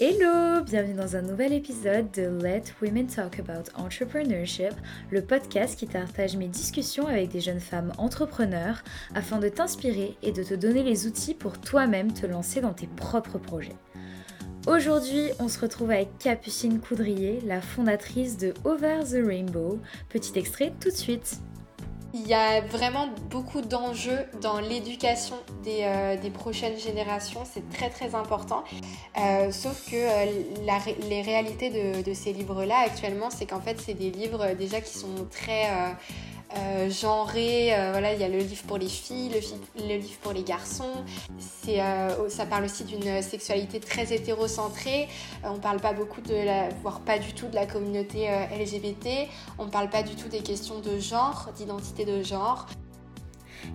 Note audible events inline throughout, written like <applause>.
Hello, bienvenue dans un nouvel épisode de Let Women Talk About Entrepreneurship, le podcast qui partage mes discussions avec des jeunes femmes entrepreneurs afin de t'inspirer et de te donner les outils pour toi-même te lancer dans tes propres projets. Aujourd'hui, on se retrouve avec Capucine Coudrier, la fondatrice de Over the Rainbow. Petit extrait tout de suite. Il y a vraiment beaucoup d'enjeux dans l'éducation des, euh, prochaines générations, c'est très très important. Euh, sauf que euh, les réalités de, de ces livres-là actuellement, c'est qu'en fait c'est des livres déjà qui sont très euh, genré. Euh, voilà, il y a le livre pour les filles, le, livre pour les garçons. C'est, euh, ça parle aussi d'une sexualité très hétérocentrée. on parle pas beaucoup de voire pas du tout de la communauté LGBT. On parle pas du tout des questions de genre, d'identité de genre.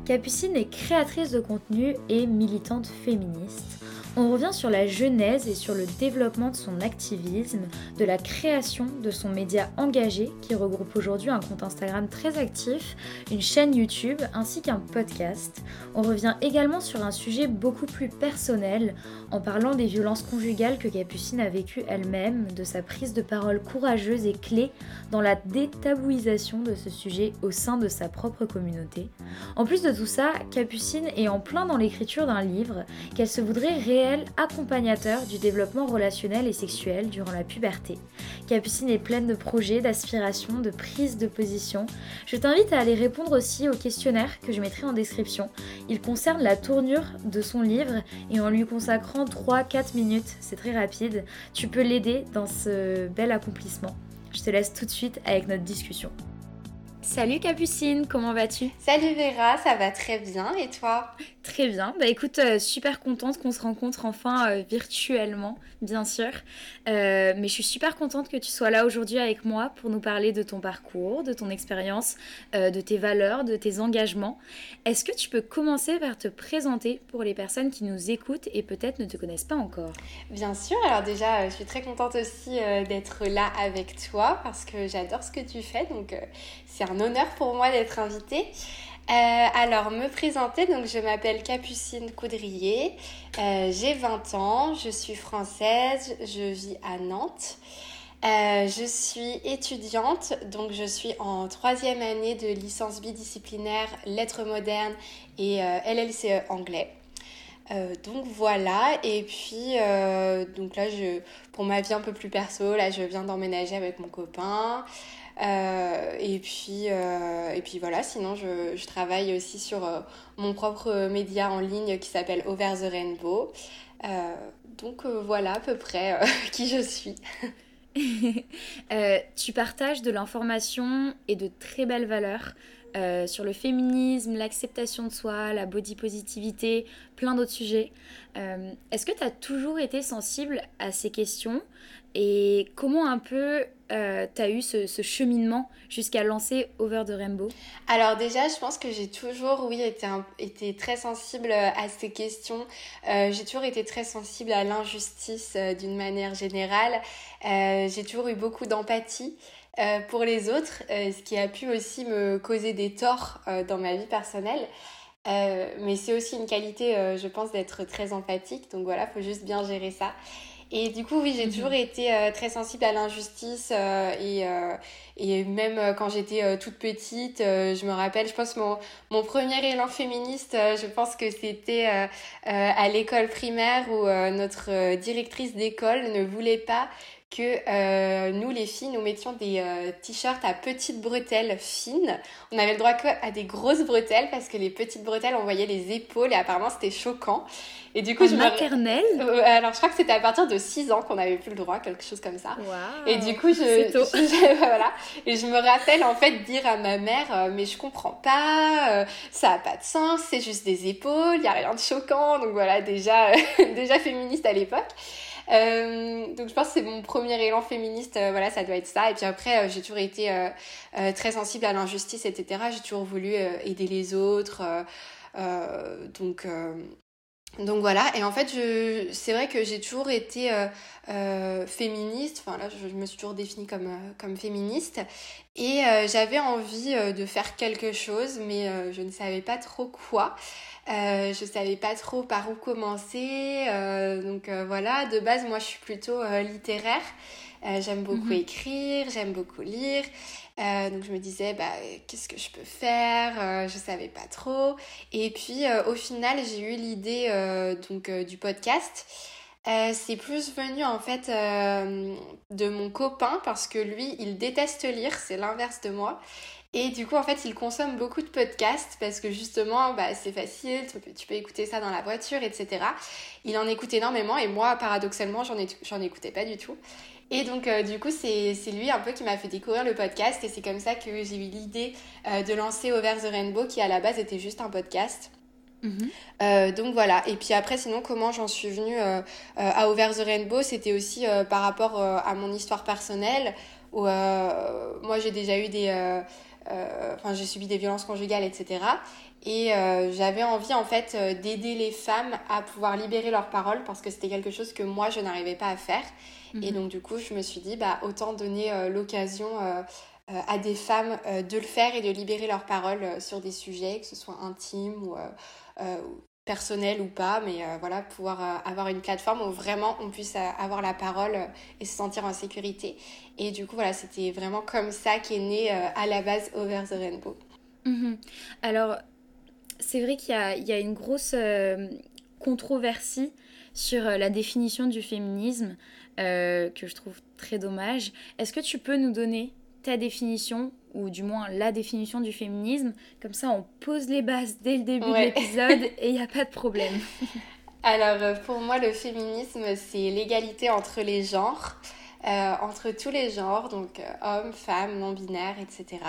Capucine est créatrice de contenu et militante féministe. On revient sur la genèse et sur le développement de son activisme, de la création de son média engagé qui regroupe aujourd'hui un compte Instagram très actif, une chaîne YouTube ainsi qu'un podcast. On revient également sur un sujet beaucoup plus personnel en parlant des violences conjugales que Capucine a vécues elle-même, de sa prise de parole courageuse et clé dans la détabouisation de ce sujet au sein de sa propre communauté. En plus de tout ça, Capucine est en plein dans l'écriture d'un livre qu'elle se voudrait réaliser accompagnateur du développement relationnel et sexuel durant la puberté. Capucine est pleine de projets, d'aspirations, de prises de position. Je t'invite à aller répondre aussi au questionnaire que je mettrai en description. Il concerne la tournure de son livre et en lui consacrant 3-4 minutes, c'est très rapide, tu peux l'aider dans ce bel accomplissement. Je te laisse tout de suite avec notre discussion. Salut Capucine, comment vas-tu? Salut Vera, ça va très bien et toi? Très bien, bah écoute, euh, super contente qu'on se rencontre enfin euh, virtuellement, bien sûr. Euh, mais je suis super contente que tu sois là aujourd'hui avec moi pour nous parler de ton parcours, de ton expérience, de tes valeurs, de tes engagements. Est-ce que tu peux commencer par te présenter pour les personnes qui nous écoutent et peut-être ne te connaissent pas encore? Bien sûr, alors déjà, je suis très contente aussi d'être là avec toi parce que j'adore ce que tu fais, donc c'est un honneur pour moi d'être invitée. Euh, alors, me présenter, donc je m'appelle Capucine Coudrier, euh, j'ai 20 ans, je suis française, je vis à Nantes. Euh, je suis étudiante, donc je suis en troisième année de licence bidisciplinaire lettres modernes et LLCE anglais. donc voilà, et puis donc là, je, pour ma vie un peu plus perso, là je viens d'emménager avec mon copain. Euh, et, puis, euh, et puis voilà, sinon je, je travaille aussi sur euh, mon propre média en ligne qui s'appelle Over the Rainbow. donc voilà à peu près <laughs> qui je suis. <laughs> tu partages de l'information et de très belles valeurs sur le féminisme, l'acceptation de soi, la body positivité, plein d'autres sujets. Est-ce que tu as toujours été sensible à ces questions? Et comment un peu euh, tu as eu ce, cheminement jusqu'à lancer Over the Rainbow Alors déjà, je pense que j'ai toujours, oui, été, très sensible à ces questions. Euh, j'ai toujours été très sensible à l'injustice euh, d'une manière générale. j'ai toujours eu beaucoup d'empathie. pour les autres, ce qui a pu aussi me causer des torts dans ma vie personnelle. mais c'est aussi une qualité, je pense, d'être très empathique. Donc voilà, faut juste bien gérer ça. Et du coup, oui, j'ai mhm. toujours été euh, très sensible à l'injustice euh, et, euh, et même quand j'étais toute petite, je me rappelle, je pense mon, mon premier élan féministe, je pense que c'était à l'école primaire où notre directrice d'école ne voulait pas que euh, nous, les filles, nous mettions des euh, t-shirts à petites bretelles fines. On avait le droit à des grosses bretelles parce que les petites bretelles, on voyait les épaules et apparemment c'était choquant. Et du coup, je maternelle me... Alors, je crois que c'était à partir de 6 ans qu'on avait plus le droit, quelque chose comme ça. Et du coup, <laughs> je... voilà. Et je me rappelle en fait dire à ma mère, euh, mais je comprends pas, ça a pas de sens, c'est juste des épaules, il y a rien de choquant. Donc voilà, déjà, <laughs> déjà féministe à l'époque. Donc je pense que c'est mon premier élan féministe, voilà, ça doit être ça. Et puis après, j'ai toujours été très sensible à l'injustice, etc. J'ai toujours voulu aider les autres. donc donc voilà, et en fait, je, c'est vrai que j'ai toujours été euh, euh, féministe, enfin là, je, me suis toujours définie comme, euh, comme féministe, et j'avais envie de faire quelque chose, mais je ne savais pas trop quoi. Je savais pas trop par où commencer, donc voilà, de base, moi, je suis plutôt littéraire. j'aime beaucoup mhm. écrire, j'aime beaucoup lire. Euh, donc je me disais, bah, qu'est-ce que je peux faire euh, Je savais pas trop. Et puis euh, au final, j'ai eu l'idée donc du podcast. c'est plus venu en fait de mon copain parce que lui, il déteste lire, c'est l'inverse de moi. Et du coup, en fait, il consomme beaucoup de podcasts parce que justement, bah, c'est facile, tu peux, tu peux, écouter ça dans la voiture, etc. Il en écoute énormément et moi, paradoxalement, j'en écoutais pas du tout. Et donc, euh, du coup, c'est lui un peu qui m'a fait découvrir le podcast. Et c'est comme ça que j'ai eu l'idée euh, de lancer Over the Rainbow, qui à la base était juste un podcast. Mhm. Euh, donc voilà, et puis après sinon comment j'en suis venue à Over the Rainbow, c'était aussi par rapport à mon histoire personnelle, où moi j'ai déjà eu des... Enfin j'ai subi des violences conjugales, etc. Et j'avais envie en fait d'aider les femmes à pouvoir libérer leurs paroles parce que c'était quelque chose que moi je n'arrivais pas à faire. Et mhm. donc, du coup, je me suis dit, bah, autant donner euh, l'occasion euh, euh, à des femmes de le faire et de libérer leurs paroles sur des sujets, que ce soit intimes ou personnels ou pas, mais voilà, pouvoir avoir une plateforme où vraiment on puisse avoir la parole et se sentir en sécurité. Et du coup, voilà, c'était vraiment comme ça qu'est né à la base Over the Rainbow. Mhm. Alors, c'est vrai qu'il y, y a, une grosse controversie sur la définition du féminisme. Euh, que je trouve très dommage. Est-ce que tu peux nous donner ta définition, ou du moins la définition du féminisme Comme ça, on pose les bases dès le début de l'épisode <laughs> et il n'y a pas de problème. Alors, euh, pour moi, le féminisme, c'est l'égalité entre les genres. Euh, entre tous les genres, donc hommes, femmes, non-binaires, etc.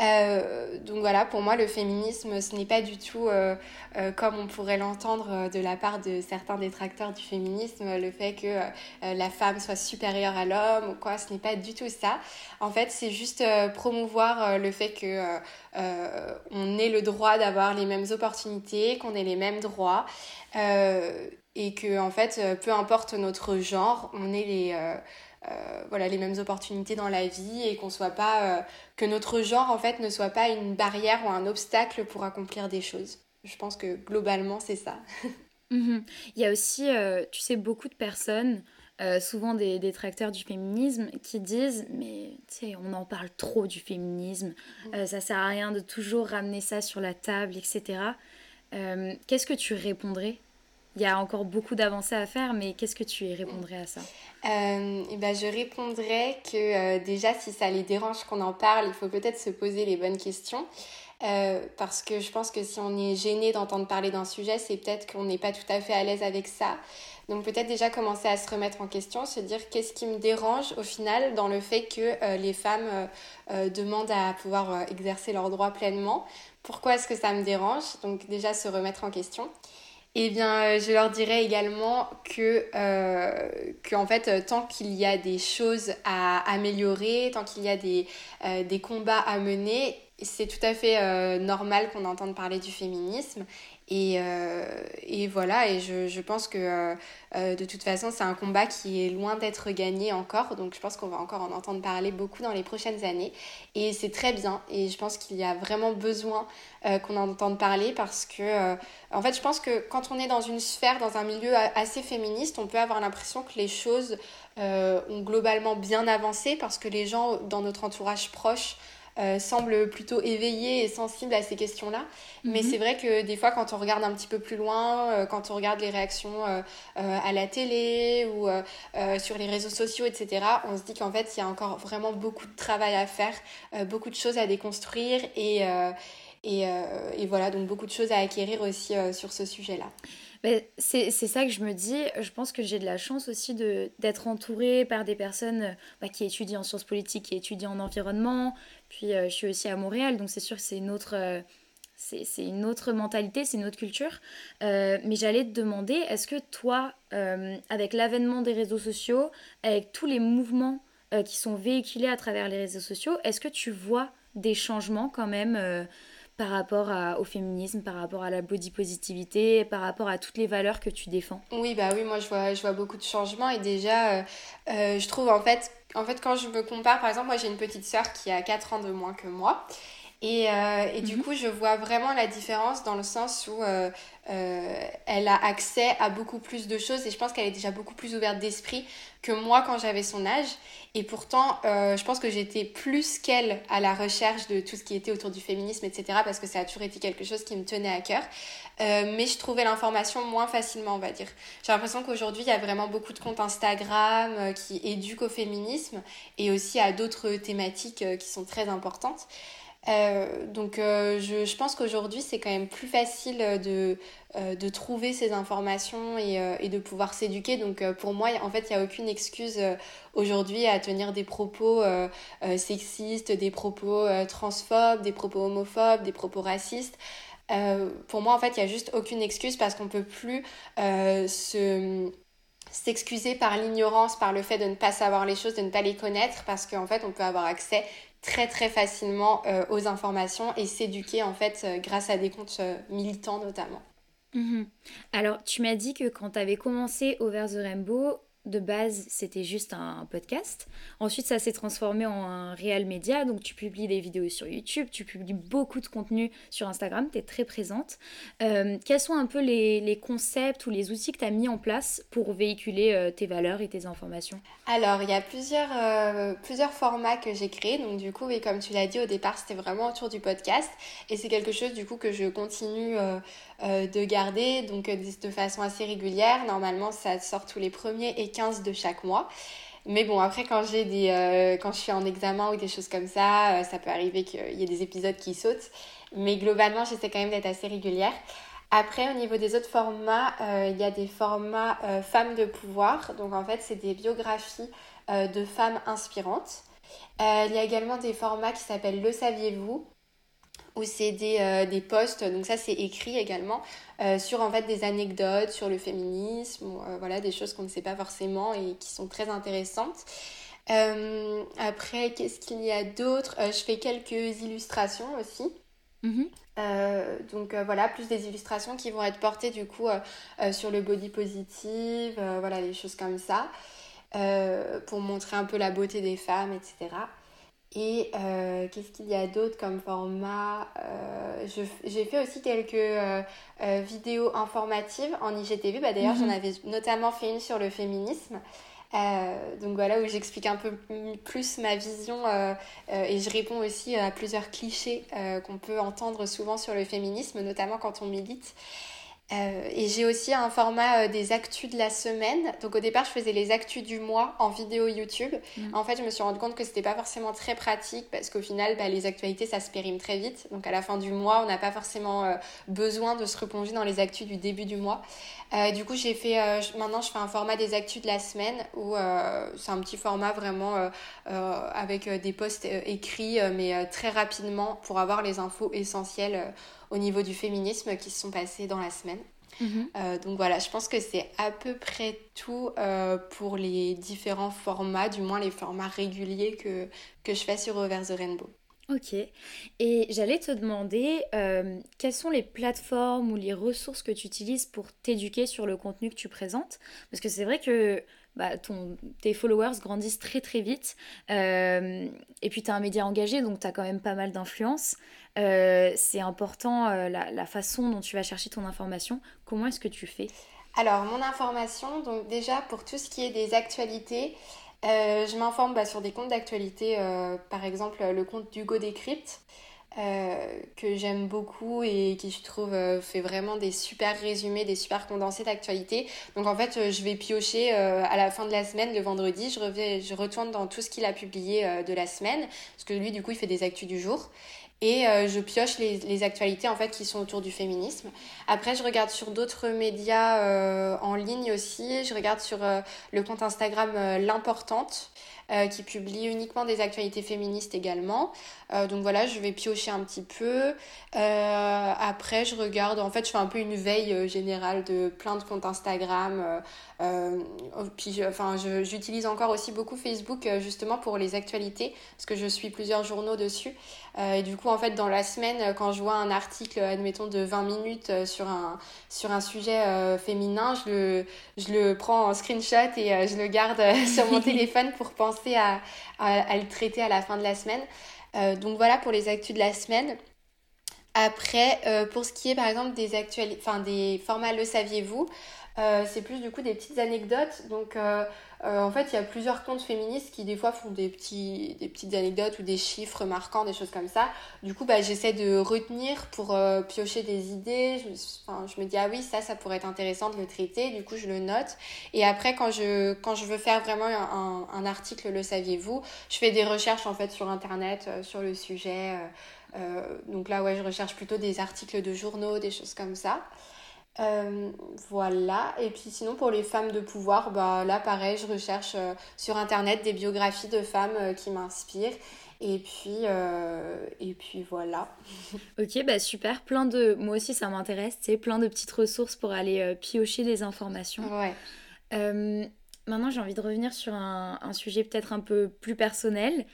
Euh, donc voilà, pour moi, le féminisme, ce n'est pas du tout euh, euh, comme on pourrait l'entendre de la part de certains détracteurs du féminisme, le fait que la femme soit supérieure à l'homme ou quoi, ce n'est pas du tout ça. En fait, c'est juste promouvoir le fait que on ait le droit d'avoir les mêmes opportunités, qu'on ait les mêmes droits. et que en fait, peu importe notre genre, on ait les, euh, voilà, les mêmes opportunités dans la vie et qu'on soit pas euh, que notre genre en fait ne soit pas une barrière ou un obstacle pour accomplir des choses. Je pense que globalement c'est ça. <laughs> Mhm. Il y a aussi, euh, tu sais, beaucoup de personnes, souvent des détracteurs du féminisme, qui disent mais tu sais, on en parle trop du féminisme, mhm. ça sert à rien de toujours ramener ça sur la table, etc. Qu'est-ce que tu répondrais il y a encore beaucoup d'avancées à faire, mais qu'est-ce que tu répondrais à ça euh, et ben, Je répondrais que euh, déjà, si ça les dérange qu'on en parle, il faut peut-être se poser les bonnes questions. Euh, parce que je pense que si on est gêné d'entendre parler d'un sujet, c'est peut-être qu'on n'est pas tout à fait à l'aise avec ça. Donc peut-être déjà commencer à se remettre en question, se dire qu'est-ce qui me dérange au final dans le fait que les femmes demandent à pouvoir exercer leurs droits pleinement. Pourquoi est-ce que ça me dérange? Donc déjà se remettre en question. Eh bien, euh, je leur dirais également que, euh, en fait, euh, tant qu'il y a des choses à améliorer, tant qu'il y a des, des combats à mener, c'est tout à fait normal qu'on entende parler du féminisme et, euh, et, voilà, et je, je pense que euh, euh, de toute façon, c'est un combat qui est loin d'être gagné encore. Donc je pense qu'on va encore en entendre parler beaucoup dans les prochaines années. Et c'est très bien. Et je pense qu'il y a vraiment besoin qu'on en entende parler parce que, en fait, je pense que quand on est dans une sphère, dans un milieu assez féministe, on peut avoir l'impression que les choses ont globalement bien avancé parce que les gens dans notre entourage proche euh, semble plutôt éveillé et sensible à ces questions-là. Mais mhm. c'est vrai que des fois, quand on regarde un petit peu plus loin, euh, quand on regarde les réactions euh, à la télé ou sur les réseaux sociaux, etc., on se dit qu'en fait, il y a encore vraiment beaucoup de travail à faire, beaucoup de choses à déconstruire et, et, et, voilà, donc beaucoup de choses à acquérir aussi sur ce sujet-là. C'est ça que je me dis. Je pense que j'ai de la chance aussi d'être entourée par des personnes bah, qui étudient en sciences politiques, qui étudient en environnement, puis euh, je suis aussi à Montréal, donc c'est sûr que c'est une autre, euh, c'est une autre mentalité, c'est une autre culture. Euh, mais j'allais te demander, est-ce que toi, avec l'avènement des réseaux sociaux, avec tous les mouvements qui sont véhiculés à travers les réseaux sociaux, est-ce que tu vois des changements quand même par rapport au féminisme, par rapport à la body positivité, par rapport à toutes les valeurs que tu défends Oui, bah oui, moi je vois, je vois beaucoup de changements et déjà, je trouve en fait, en fait, quand je me compare, par exemple, moi j'ai une petite sœur qui a 4 ans de moins que moi. Et, euh, et du mhm. coup, je vois vraiment la différence dans le sens où euh, euh, elle a accès à beaucoup plus de choses et je pense qu'elle est déjà beaucoup plus ouverte d'esprit que moi quand j'avais son âge. Et pourtant, je pense que j'étais plus qu'elle à la recherche de tout ce qui était autour du féminisme, etc. parce que ça a toujours été quelque chose qui me tenait à cœur. mais je trouvais l'information moins facilement, on va dire. J'ai l'impression qu'aujourd'hui, il y a vraiment beaucoup de comptes Instagram qui éduquent au féminisme et aussi à d'autres thématiques qui sont très importantes. Euh, donc euh, je, pense qu'aujourd'hui c'est quand même plus facile de, euh, de trouver ces informations et, et de pouvoir s'éduquer. Donc pour moi en fait il n'y a aucune excuse aujourd'hui à tenir des propos sexistes, des propos transphobes, des propos homophobes, des propos racistes. pour moi en fait il n'y a juste aucune excuse parce qu'on peut plus se s'excuser par l'ignorance, par le fait de ne pas savoir les choses, de ne pas les connaître, parce qu'en fait, on peut avoir accès très très facilement euh, aux informations et s'éduquer en fait euh, grâce à des comptes euh, militants notamment. Mhm. Alors, tu m'as dit que quand tu avais commencé Over the Rainbow, de base, c'était juste un podcast. Ensuite, ça s'est transformé en un réel média. Donc, tu publies des vidéos sur YouTube, tu publies beaucoup de contenu sur Instagram, tu es très présente. Euh, quels sont un peu les, concepts ou les outils que tu as mis en place pour véhiculer euh, tes valeurs et tes informations? Alors, il y a plusieurs, euh, plusieurs formats que j'ai créés. Donc, du coup, et comme tu l'as dit au départ, c'était vraiment autour du podcast. Et c'est quelque chose, du coup, que je continue de garder donc de façon assez régulière. Normalement, ça sort tous les premiers 15 de chaque mois. Mais bon, après, quand, j'ai des, euh, quand je suis en examen ou des choses comme ça, euh, ça peut arriver qu'il y ait des épisodes qui sautent. Mais globalement, j'essaie quand même d'être assez régulière. Après, au niveau des autres formats, euh, il y a des formats femmes de pouvoir. Donc, en fait, c'est des biographies de femmes inspirantes. il y a également des formats qui s'appellent Le saviez-vous? Où c'est des, euh, des posts, donc ça c'est écrit également, euh, sur en fait des anecdotes sur le féminisme, euh, voilà, des choses qu'on ne sait pas forcément et qui sont très intéressantes. après, qu'est-ce qu'il y a d'autre? Je fais quelques illustrations aussi. Mhm. donc voilà, plus des illustrations qui vont être portées du coup sur le body positive, voilà, des choses comme ça, pour montrer un peu la beauté des femmes, etc. Et euh, qu'est-ce qu'il y a d'autre comme format euh, J'ai fait aussi quelques euh, vidéos informatives en IGTV. Bah, D'ailleurs, j'en mhm. avais notamment fait une sur le féminisme. donc voilà, où j'explique un peu plus ma vision et je réponds aussi à plusieurs clichés qu'on peut entendre souvent sur le féminisme, notamment quand on milite. Euh, et j'ai aussi un format euh, des actus de la semaine. Donc au départ, je faisais les actus du mois en vidéo YouTube. Mm. En fait, je me suis rendu compte que c'était pas forcément très pratique parce qu'au final, bah, les actualités, ça se périme très vite. Donc à la fin du mois, on n'a pas forcément euh, besoin de se replonger dans les actus du début du mois. du coup, j'ai fait maintenant, je fais un format des actus de la semaine où c'est un petit format vraiment avec des posts écrits, mais très rapidement pour avoir les infos essentielles au niveau du féminisme qui se sont passés dans la semaine. Mhm. Euh, donc voilà, je pense que c'est à peu près tout euh, pour les différents formats, du moins les formats réguliers que, que je fais sur Over the Rainbow. Ok. Et j'allais te demander euh, quelles sont les plateformes ou les ressources que tu utilises pour t'éduquer sur le contenu que tu présentes? Parce que c'est vrai que bah, ton, tes followers grandissent très très vite. et puis tu as un média engagé, donc tu as quand même pas mal d'influence. Euh, c'est important euh, la, façon dont tu vas chercher ton information. Comment est-ce que tu fais? Alors, mon information, donc déjà pour tout ce qui est des actualités, euh, je m'informe bah, sur des comptes d'actualité, par exemple le compte d'Hugo Décrypte. Que j'aime beaucoup et qui je trouve fait vraiment des super résumés, des super condensés d'actualité. Donc en fait, je vais piocher à la fin de la semaine, le vendredi, je, reviens, je retourne dans tout ce qu'il a publié de la semaine, parce que lui, du coup, il fait des actus du jour et euh, je pioche les, les, actualités en fait qui sont autour du féminisme. Après, je regarde sur d'autres médias euh, en ligne aussi. Je regarde sur euh, le compte Instagram L'Importante. Qui publie uniquement des actualités féministes également. donc voilà, je vais piocher un petit peu. après, je regarde, en fait, je fais un peu une veille générale de plein de comptes Instagram. Puis, enfin, j'utilise encore aussi beaucoup Facebook justement pour les actualités, parce que je suis plusieurs journaux dessus. et du coup, en fait, dans la semaine, quand je vois un article, admettons, de 20 minutes sur un, sur un sujet féminin, je le, je le prends en screenshot et euh, je le garde euh, <laughs> sur mon <laughs> téléphone pour penser à, à, le traiter à la fin de la semaine. Euh, donc voilà pour les actus de la semaine. Après, pour ce qui est par exemple des, enfin, des formats Le saviez-vous, c'est plus du coup des petites anecdotes. Donc euh, en fait, il y a plusieurs comptes féministes qui des fois font des, petits, petites anecdotes ou des chiffres marquants, des choses comme ça. Du coup, bah, j'essaie de retenir pour euh, piocher des idées. Je, me dis, ah oui, ça, ça pourrait être intéressant de le traiter. Du coup, je le note. Et après, quand je, veux faire vraiment un, un, article, le saviez-vous, je fais des recherches en fait sur Internet, euh, sur le sujet. donc là, ouais, je recherche plutôt des articles de journaux, des choses comme ça. Euh, voilà, et puis sinon pour les femmes de pouvoir, bah là pareil, je recherche euh, sur internet des biographies de femmes euh, qui m'inspirent. Et puis, et puis voilà. <laughs> ok, bah super, plein de... Moi aussi ça m'intéresse, c'est plein de petites ressources pour aller piocher des informations. Ouais. maintenant j'ai envie de revenir sur un, un sujet peut-être un peu plus personnel.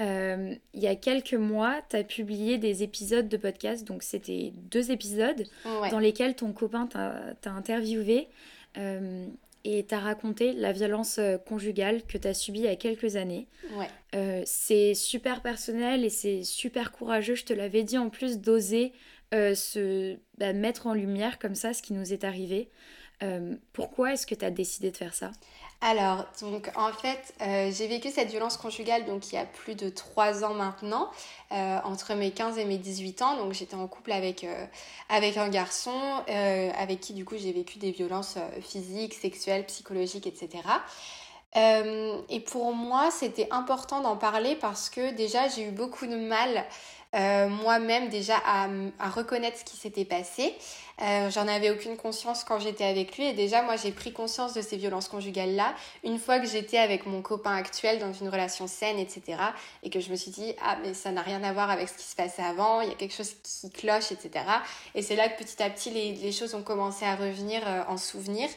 Euh, il y a quelques mois, tu as publié des épisodes de podcast, donc c'était deux épisodes dans lesquels ton copain t'a interviewé euh, et t'a raconté la violence euh, conjugale que tu as subie il y a quelques années. c'est super personnel et c'est super courageux, je te l'avais dit en plus, d'oser se bah, mettre en lumière comme ça ce qui nous est arrivé. pourquoi est-ce que tu as décidé de faire ça? Alors, donc en fait, euh, j'ai vécu cette violence conjugale donc il y a plus de 3 ans maintenant, euh, entre mes 15 et mes 18 ans. Donc j'étais en couple avec, euh, avec un garçon avec qui du coup j'ai vécu des violences physiques, sexuelles, psychologiques, etc. et pour moi, c'était important d'en parler parce que déjà j'ai eu beaucoup de mal euh, moi-même déjà à, reconnaître ce qui s'était passé. Euh, J'en avais aucune conscience quand j'étais avec lui et déjà moi j'ai pris conscience de ces violences conjugales-là une fois que j'étais avec mon copain actuel dans une relation saine, etc. Et que je me suis dit, ah mais ça n'a rien à voir avec ce qui se passait avant, il y a quelque chose qui cloche, etc. Et c'est là que petit à petit les, choses ont commencé à revenir euh, en souvenir.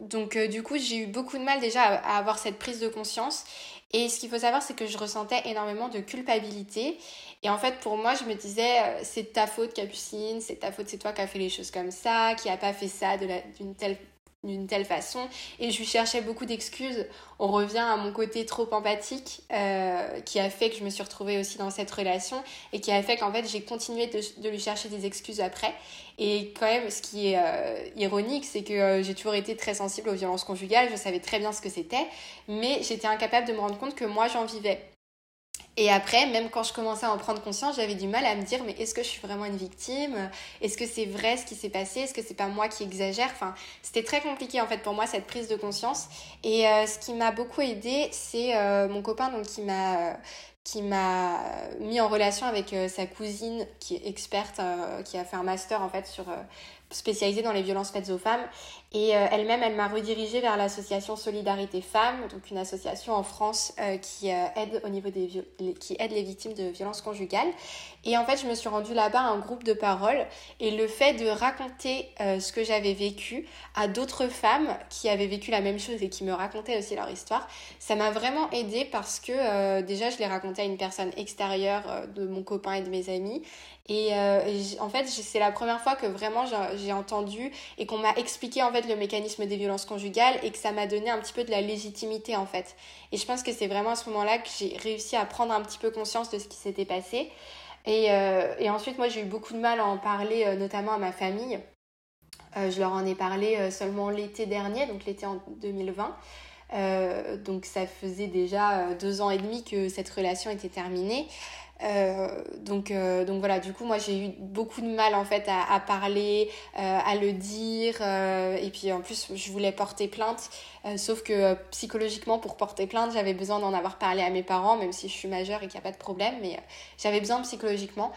Donc du coup j'ai eu beaucoup de mal déjà à, avoir cette prise de conscience et ce qu'il faut savoir c'est que je ressentais énormément de culpabilité. Et en fait pour moi je me disais euh, c'est ta faute Capucine, c'est ta faute, c'est toi qui as fait les choses comme ça, qui a pas fait ça d'une telle d'une telle façon et je lui cherchais beaucoup d'excuses. On revient à mon côté trop empathique euh, qui a fait que je me suis retrouvée aussi dans cette relation et qui a fait qu'en fait j'ai continué de, lui chercher des excuses après. Et quand même ce qui est euh, ironique c'est que euh, j'ai toujours été très sensible aux violences conjugales, je savais très bien ce que c'était, mais j'étais incapable de me rendre compte que moi j'en vivais. Et après, même quand je commençais à en prendre conscience, j'avais du mal à me dire mais est-ce que je suis vraiment une victime? Est-ce que c'est vrai ce qui s'est passé? Est-ce que c'est pas moi qui exagère? Enfin, c'était très compliqué en fait pour moi cette prise de conscience. Et euh, ce qui m'a beaucoup aidé, c'est euh, mon copain donc qui m'a qui m'a mis en relation avec euh, sa cousine qui est experte, qui a fait un master en fait sur spécialisée dans les violences faites aux femmes. Et euh, elle-même, elle, m'a redirigée vers l'association Solidarité Femmes, donc une association en France euh, qui euh, aide au niveau des qui aide les victimes de violences conjugales. Et en fait, je me suis rendue là-bas à un groupe de parole et le fait de raconter ce que j'avais vécu à d'autres femmes qui avaient vécu la même chose et qui me racontaient aussi leur histoire, ça m'a vraiment aidée parce que déjà, je l'ai raconté à une personne extérieure de mon copain et de mes amis et, euh, en fait, c'est la première fois que vraiment j'ai entendu et qu'on m'a expliqué en fait le mécanisme des violences conjugales et que ça m'a donné un petit peu de la légitimité en fait. Et je pense que c'est vraiment à ce moment-là que j'ai réussi à prendre un petit peu conscience de ce qui s'était passé. Et, euh, et, ensuite, moi, j'ai eu beaucoup de mal à en parler, euh, notamment à ma famille. Euh, je leur en ai parlé euh, seulement l'été dernier, donc l'été en 2020. Euh, donc ça faisait déjà deux ans et demi que cette relation était terminée. Euh, donc, euh, donc voilà, du coup, moi j'ai eu beaucoup de mal en fait à, parler, euh, à le dire. et puis en plus, je voulais porter plainte. sauf que psychologiquement, pour porter plainte, j'avais besoin d'en avoir parlé à mes parents, même si je suis majeure et qu'il n'y a pas de problème. Mais j'avais besoin psychologiquement.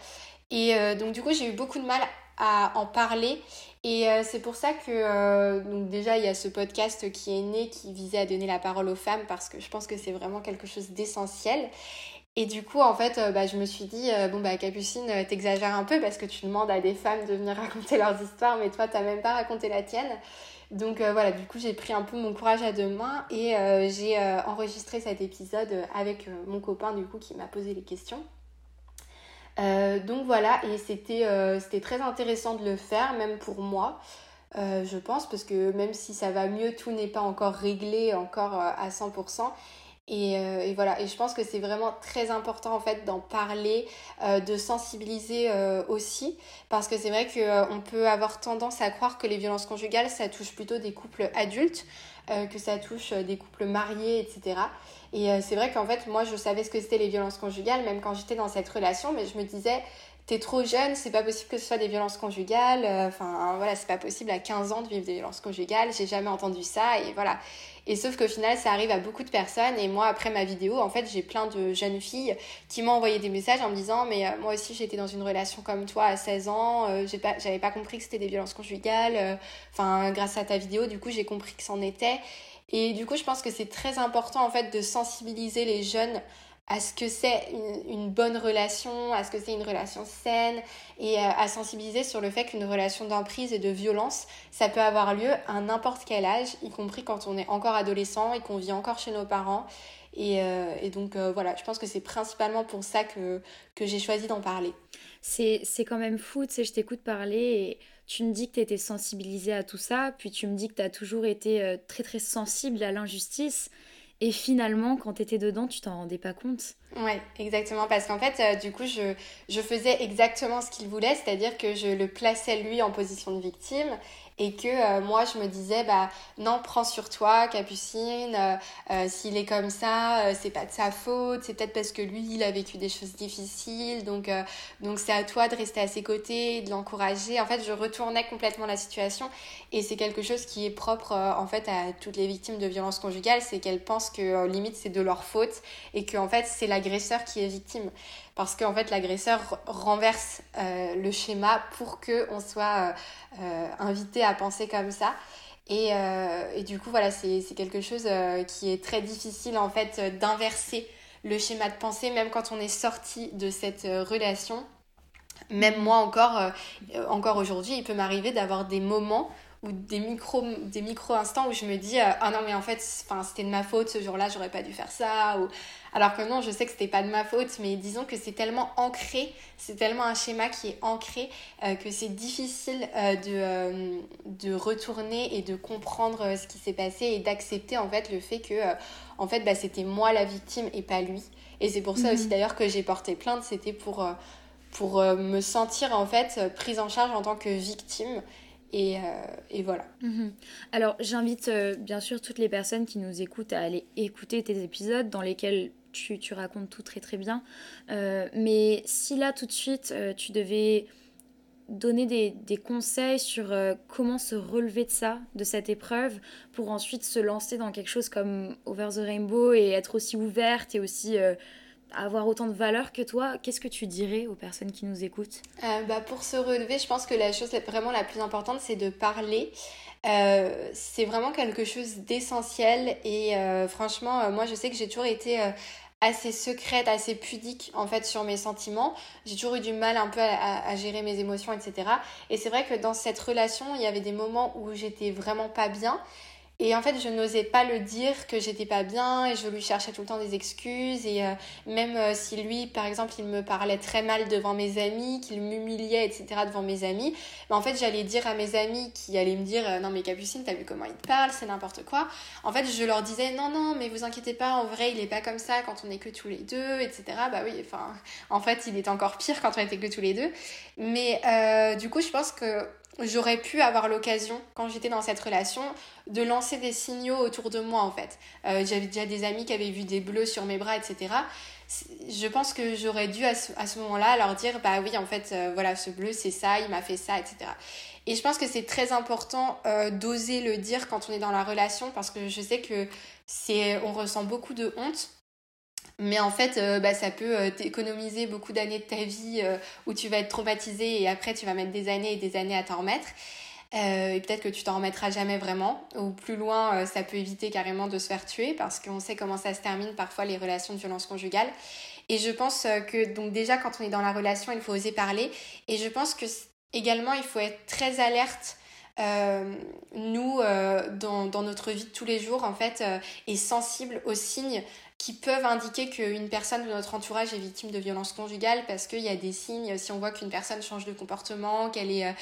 Et donc du coup, j'ai eu beaucoup de mal à en parler. Et c'est pour ça que donc déjà il y a ce podcast qui est né qui visait à donner la parole aux femmes parce que je pense que c'est vraiment quelque chose d'essentiel. Et du coup, en fait, euh, bah, je me suis dit, bon, bah, Capucine, t'exagères un peu parce que tu demandes à des femmes de venir <laughs> raconter leurs histoires, mais toi, t'as même pas raconté la tienne. Donc voilà, du coup, j'ai pris un peu mon courage à deux mains et j'ai enregistré cet épisode avec mon copain, du coup, qui m'a posé les questions. Euh, donc voilà, et euh, c'était très intéressant de le faire, même pour moi, euh, je pense, parce que même si ça va mieux, tout n'est pas encore réglé encore à 100%. Et, et, voilà, et je pense que c'est vraiment très important en fait d'en parler, de sensibiliser aussi, parce que c'est vrai qu'on peut avoir tendance à croire que les violences conjugales, ça touche plutôt des couples adultes, que ça touche des couples mariés, etc. Et euh, c'est vrai qu'en fait, moi, je savais ce que c'était les violences conjugales, même quand j'étais dans cette relation, mais je me disais, t'es trop jeune, c'est pas possible que ce soit des violences conjugales. Euh, enfin, voilà, c'est pas possible à 15 ans de vivre des violences conjugales. J'ai jamais entendu ça, et voilà. Et sauf qu'au final, ça arrive à beaucoup de personnes. Et moi, après ma vidéo, en fait, j'ai plein de jeunes filles qui m'ont envoyé des messages en me disant Mais euh, moi aussi, j'étais dans une relation comme toi à 16 ans. pas, j'avais pas compris que c'était des violences conjugales. Enfin, grâce à ta vidéo, du coup, j'ai compris que c'en était. Et du coup, je pense que c'est très important en fait de sensibiliser les jeunes à ce que c'est une, bonne relation, à ce que c'est une relation saine et euh, à sensibiliser sur le fait qu'une relation d'emprise et de violence, ça peut avoir lieu à n'importe quel âge, y compris quand on est encore adolescent et qu'on vit encore chez nos parents. Et, euh, donc euh, voilà, je pense que c'est principalement pour ça que, que j'ai choisi d'en parler. C'est quand même fou, tu sais, je t'écoute parler et tu me dis que tu étais sensibilisée à tout ça, puis tu me dis que tu as toujours été très très sensible à l'injustice. Et finalement, quand tu étais dedans, tu t'en rendais pas compte. Ouais, exactement. Parce qu'en fait, euh, du coup, je, je faisais exactement ce qu'il voulait, c'est-à-dire que je le plaçais lui en position de victime et que euh, moi je me disais bah non prends sur toi Capucine euh, euh, s'il est comme ça c'est pas de sa faute c'est peut-être parce que lui il a vécu des choses difficiles donc donc c'est à toi de rester à ses côtés de l'encourager. En fait je retournais complètement la situation et c'est quelque chose qui est propre en fait à toutes les victimes de violences conjugales c'est qu'elles pensent que limite c'est de leur faute et que en fait c'est l'agresseur qui est victime parce qu'en fait l'agresseur renverse euh, le schéma pour que on soit euh, euh, invité à penser comme ça. Et, du coup voilà c'est quelque chose qui est très difficile en fait d'inverser le schéma de pensée même quand on est sorti de cette relation. Même moi encore, encore aujourd'hui, il peut m'arriver d'avoir des moments ou des micro des micro instants où je me dis ah non mais en fait c'était de ma faute ce jour-là j'aurais pas dû faire ça ou alors que non, je sais que c'était pas de ma faute, mais disons que c'est tellement ancré, c'est tellement un schéma qui est ancré euh, que c'est difficile euh, de, euh, de retourner et de comprendre ce qui s'est passé et d'accepter en fait le fait que en fait bah, c'était moi la victime et pas lui. Et c'est pour ça aussi mhm. d'ailleurs que j'ai porté plainte, c'était pour, pour me sentir en fait prise en charge en tant que victime et, et, voilà. Mhm. Alors j'invite bien sûr toutes les personnes qui nous écoutent à aller écouter tes épisodes dans lesquels tu, racontes tout très très bien. Euh, mais si là tout de suite euh, tu devais donner des, conseils sur euh, comment se relever de ça, de cette épreuve, pour ensuite se lancer dans quelque chose comme Over the Rainbow et être aussi ouverte et aussi avoir autant de valeur que toi, qu'est-ce que tu dirais aux personnes qui nous écoutent? Bah Pour se relever, je pense que la chose vraiment la plus importante, c'est de parler. Euh, c'est vraiment quelque chose d'essentiel et euh, franchement, euh, moi je sais que j'ai toujours été assez secrète, assez pudique en fait sur mes sentiments. J'ai toujours eu du mal un peu à gérer mes émotions, etc. Et c'est vrai que dans cette relation, il y avait des moments où j'étais vraiment pas bien. Et en fait, je n'osais pas le dire que j'étais pas bien et je lui cherchais tout le temps des excuses. Et euh, même euh, si lui, par exemple, il me parlait très mal devant mes amis, qu'il m'humiliait, etc., devant mes amis, ben, en fait, j'allais dire à mes amis qui allaient me dire euh, Non, mais Capucine, t'as vu comment il te parle, c'est n'importe quoi. En fait, je leur disais Non, non, mais vous inquiétez pas, en vrai, il est pas comme ça quand on est que tous les deux, etc. Bah oui, enfin, en fait, il est encore pire quand on était que tous les deux. Mais du coup, je pense que j'aurais pu avoir l'occasion, quand j'étais dans cette relation, de lancer des signaux autour de moi en fait. Euh, j'avais déjà des amis qui avaient vu des bleus sur mes bras, etc. Je pense que j'aurais dû à ce, moment-là leur dire, bah oui, en fait, euh, voilà, ce bleu, c'est ça, il m'a fait ça, etc. Et je pense que c'est très important euh, d'oser le dire quand on est dans la relation parce que je sais que c'est, on ressent beaucoup de honte Mais en fait, bah, ça peut t'économiser beaucoup d'années de ta vie où tu vas être traumatisé et après tu vas mettre des années et des années à t'en remettre. Euh, et peut-être que tu t'en remettras jamais vraiment. Ou plus loin, euh, ça peut éviter carrément de se faire tuer parce qu'on sait comment ça se termine parfois les relations de violence conjugale. Et je pense euh, que donc déjà quand on est dans la relation, il faut oser parler. Et je pense que également il faut être très alerte. nous, dans, dans, notre vie de tous les jours, en fait, et sensible aux signes qui peuvent indiquer qu'une personne de notre entourage est victime de violence conjugale parce qu'il y a des signes, si on voit qu'une personne change de comportement, qu'elle est,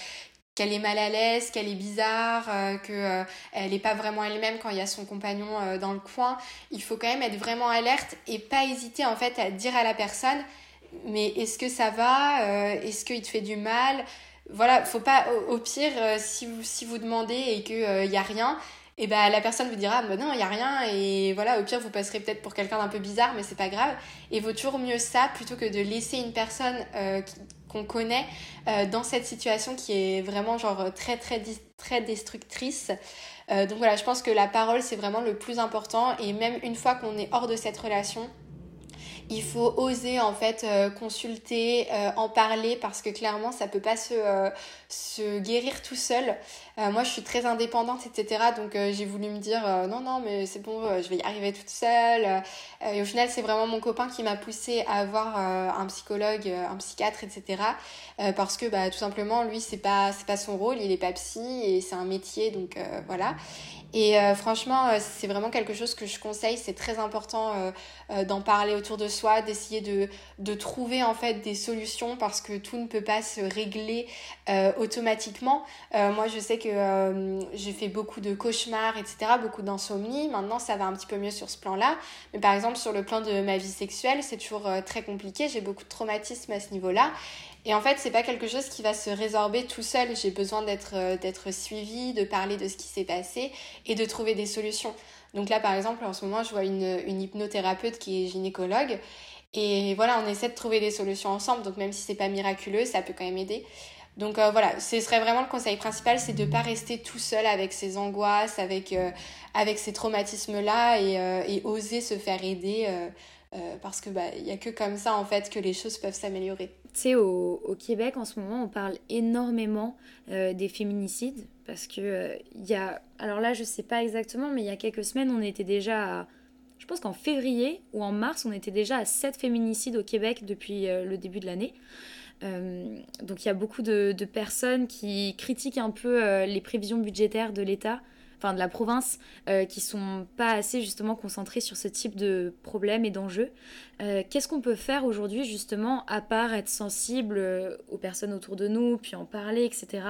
qu'elle est mal à l'aise, qu'elle est bizarre, euh, qu'elle euh, n'est pas vraiment elle-même quand il y a son compagnon euh, dans le coin. Il faut quand même être vraiment alerte et pas hésiter en fait à dire à la personne mais est-ce que ça va Est-ce qu'il te fait du mal? Voilà, faut pas au, pire si vous si vous demandez et qu'il n'y a rien, et ben la personne vous dira bah non il y a rien et voilà au pire vous passerez peut-être pour quelqu'un d'un peu bizarre mais c'est pas grave et vaut toujours mieux ça plutôt que de laisser une personne qu'on connaît euh, dans cette situation qui est vraiment genre très très très destructrice. Euh, donc voilà, je pense que la parole c'est vraiment le plus important et même une fois qu'on est hors de cette relation, il faut oser en fait euh, consulter, euh, en parler parce que clairement ça peut pas se, euh, se guérir tout seul. moi je suis très indépendante etc. Donc j'ai voulu me dire non non mais c'est bon je vais y arriver toute seule. et au final c'est vraiment mon copain qui m'a poussé à avoir un psychologue, un psychiatre etc. parce que bah, tout simplement lui c'est pas, pas son rôle, il est pas psy et c'est un métier donc voilà. Et euh, franchement, euh, c'est vraiment quelque chose que je conseille. C'est très important euh, d'en parler autour de soi, d'essayer de, de, trouver en fait des solutions parce que tout ne peut pas se régler automatiquement. moi, je sais que j'ai fait beaucoup de cauchemars, etc., beaucoup d'insomnie. Maintenant, ça va un petit peu mieux sur ce plan-là. Mais par exemple, sur le plan de ma vie sexuelle, c'est toujours très compliqué. J'ai beaucoup de traumatismes à ce niveau-là. Et en fait, c'est pas quelque chose qui va se résorber tout seul. J'ai besoin d'être euh, d'être suivi, de parler de ce qui s'est passé et de trouver des solutions. Donc là, par exemple, en ce moment, je vois une, une hypnothérapeute qui est gynécologue. Et voilà, on essaie de trouver des solutions ensemble. Donc même si c'est pas miraculeux, ça peut quand même aider. Donc euh, voilà, ce serait vraiment le conseil principal, c'est de ne pas rester tout seul avec ses angoisses, avec, euh, avec ces traumatismes-là et, et, oser se faire aider parce que bah, y a que comme ça en fait que les choses peuvent s'améliorer. Tu sais, au, Québec, en ce moment, on parle énormément euh, des féminicides parce que euh, il y a. Alors là, je sais pas exactement, mais il y a quelques semaines, on était déjà à. Je pense qu'en février ou en mars, on était déjà à 7 féminicides au Québec depuis euh, le début de l'année. donc il y a beaucoup de, personnes qui critiquent un peu les prévisions budgétaires de l'État enfin de la province, euh, qui sont pas assez justement concentrés sur ce type de problèmes et d'enjeux. Euh, qu'est-ce qu'on peut faire aujourd'hui justement, à part être sensible euh, aux personnes autour de nous, puis en parler, etc.